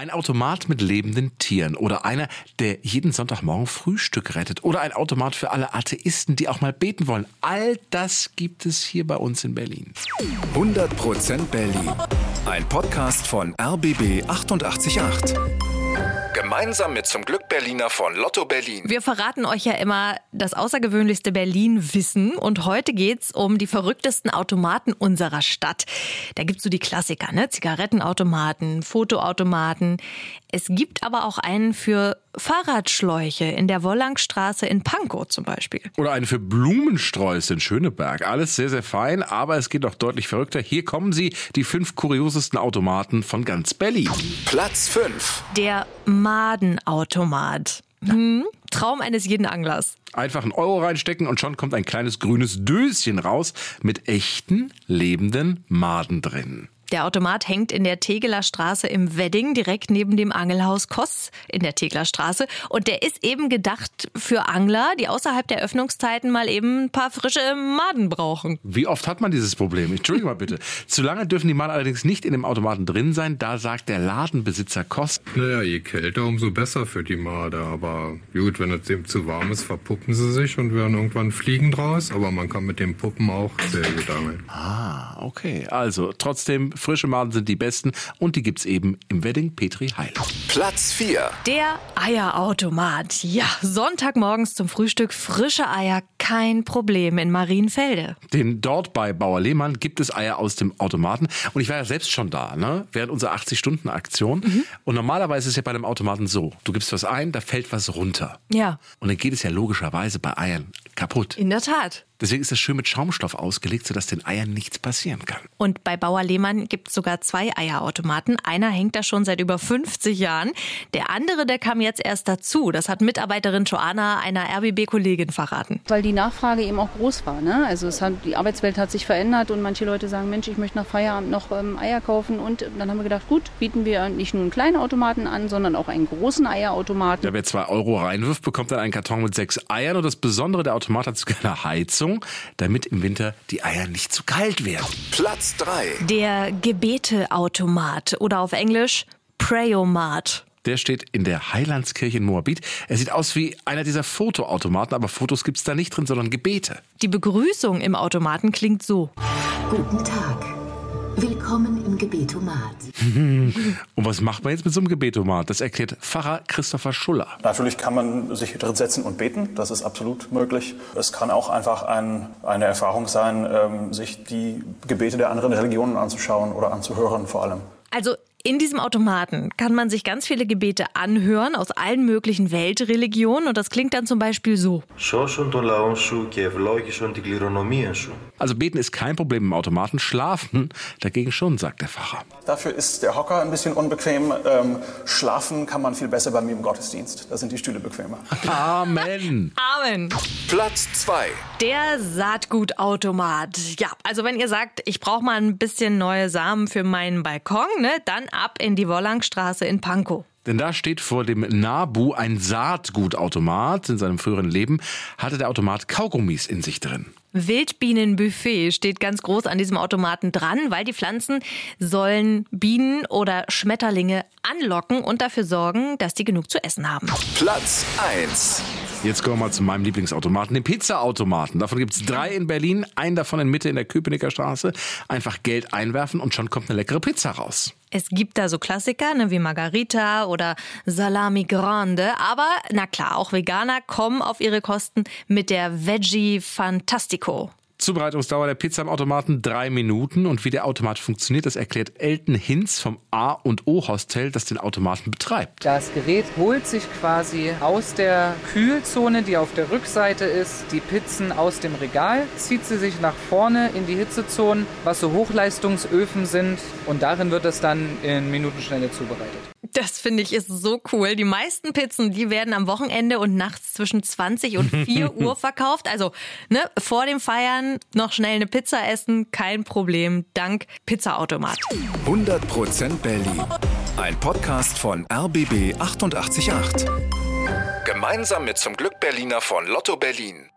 Ein Automat mit lebenden Tieren oder einer, der jeden Sonntagmorgen Frühstück rettet oder ein Automat für alle Atheisten, die auch mal beten wollen. All das gibt es hier bei uns in Berlin. 100% Berlin. Ein Podcast von RBB 888. Gemeinsam mit zum Glück Berliner von Lotto Berlin. Wir verraten euch ja immer das außergewöhnlichste Berlin-Wissen und heute geht's um die verrücktesten Automaten unserer Stadt. Da gibt's so die Klassiker, ne? Zigarettenautomaten, Fotoautomaten. Es gibt aber auch einen für Fahrradschläuche in der Wollangstraße in Pankow zum Beispiel. Oder einen für Blumensträuße in Schöneberg. Alles sehr, sehr fein, aber es geht doch deutlich verrückter. Hier kommen sie, die fünf kuriosesten Automaten von ganz Berlin. Platz 5. Der Madenautomat. Hm, Traum eines jeden Anglers. Einfach einen Euro reinstecken und schon kommt ein kleines grünes Döschen raus mit echten, lebenden Maden drin. Der Automat hängt in der Tegeler Straße im Wedding, direkt neben dem Angelhaus Koss in der Tegeler Straße. Und der ist eben gedacht für Angler, die außerhalb der Öffnungszeiten mal eben ein paar frische Maden brauchen. Wie oft hat man dieses Problem? Entschuldigung mal bitte. Zu lange dürfen die Maden allerdings nicht in dem Automaten drin sein. Da sagt der Ladenbesitzer Koss. Naja, je kälter, umso besser für die Made. Aber gut, wenn es dem zu warm ist, verpuppen sie sich und werden irgendwann fliegen draus. Aber man kann mit den Puppen auch sehr gut angeln. Ah, okay. Also trotzdem Frische Maden sind die besten und die gibt's eben im Wedding Petri Heil. Platz 4. Der Eierautomat. Ja, Sonntagmorgens zum Frühstück frische Eier, kein Problem in Marienfelde. Denn dort bei Bauer Lehmann gibt es Eier aus dem Automaten. Und ich war ja selbst schon da, ne? während unserer 80-Stunden-Aktion. Mhm. Und normalerweise ist es ja bei einem Automaten so, du gibst was ein, da fällt was runter. Ja. Und dann geht es ja logischerweise bei Eiern kaputt. In der Tat. Deswegen ist es schön mit Schaumstoff ausgelegt, sodass den Eiern nichts passieren kann. Und bei Bauer Lehmann gibt es sogar zwei Eierautomaten. Einer hängt da schon seit über 50 Jahren. Der andere, der kam jetzt erst dazu. Das hat Mitarbeiterin Joanna einer RBB-Kollegin verraten. Weil die Nachfrage eben auch groß war. Ne? Also es hat, die Arbeitswelt hat sich verändert und manche Leute sagen, Mensch, ich möchte nach Feierabend noch ähm, Eier kaufen. Und dann haben wir gedacht, gut, bieten wir nicht nur einen kleinen Automaten an, sondern auch einen großen Eierautomaten. Ja, wer zwei Euro reinwirft, bekommt dann einen Karton mit sechs Eiern. Und das Besondere, der Automat hat sogar eine Heizung, damit im Winter die Eier nicht zu kalt werden. Platz 3. Der Gebeteautomat oder auf Englisch Prayomat. Der steht in der Heilandskirche in Moabit. Er sieht aus wie einer dieser Fotoautomaten, aber Fotos gibt es da nicht drin, sondern Gebete. Die Begrüßung im Automaten klingt so. Guten Tag. Willkommen im Gebetomat. Und was macht man jetzt mit so einem Gebetomat? Das erklärt Pfarrer Christopher Schuller. Natürlich kann man sich drin setzen und beten, das ist absolut möglich. Es kann auch einfach ein, eine Erfahrung sein, ähm, sich die Gebete der anderen Religionen anzuschauen oder anzuhören vor allem. Also in diesem Automaten kann man sich ganz viele Gebete anhören aus allen möglichen Weltreligionen und das klingt dann zum Beispiel so. Also beten ist kein Problem im Automaten, schlafen dagegen schon, sagt der Pfarrer. Dafür ist der Hocker ein bisschen unbequem. Ähm, schlafen kann man viel besser bei mir im Gottesdienst. Da sind die Stühle bequemer. Amen. Amen. Platz 2. Der Saatgutautomat. Ja, also wenn ihr sagt, ich brauche mal ein bisschen neue Samen für meinen Balkon, ne, dann ab in die Wollangstraße in Pankow. Denn da steht vor dem Nabu ein Saatgutautomat. In seinem früheren Leben hatte der Automat Kaugummis in sich drin. Wildbienenbuffet steht ganz groß an diesem Automaten dran, weil die Pflanzen sollen Bienen oder Schmetterlinge anlocken und dafür sorgen, dass die genug zu essen haben. Platz 1. Jetzt kommen wir zu meinem Lieblingsautomaten, dem Pizzaautomaten. Davon gibt es drei in Berlin, einen davon in Mitte in der Köpenicker Straße. Einfach Geld einwerfen und schon kommt eine leckere Pizza raus. Es gibt da so Klassiker ne, wie Margarita oder Salami Grande, aber na klar, auch Veganer kommen auf ihre Kosten mit der Veggie Fantastico. Zubereitungsdauer der Pizza am Automaten drei Minuten und wie der Automat funktioniert, das erklärt Elton Hinz vom A und O Hostel, das den Automaten betreibt. Das Gerät holt sich quasi aus der Kühlzone, die auf der Rückseite ist, die Pizzen aus dem Regal, zieht sie sich nach vorne in die Hitzezonen, was so Hochleistungsöfen sind und darin wird es dann in Minutenschnelle zubereitet. Das finde ich ist so cool. Die meisten Pizzen, die werden am Wochenende und nachts zwischen 20 und 4 Uhr verkauft. Also ne, vor dem Feiern noch schnell eine Pizza essen, kein Problem, dank Pizzaautomat. 100% Berlin. Ein Podcast von RBB 888. Gemeinsam mit zum Glück Berliner von Lotto Berlin.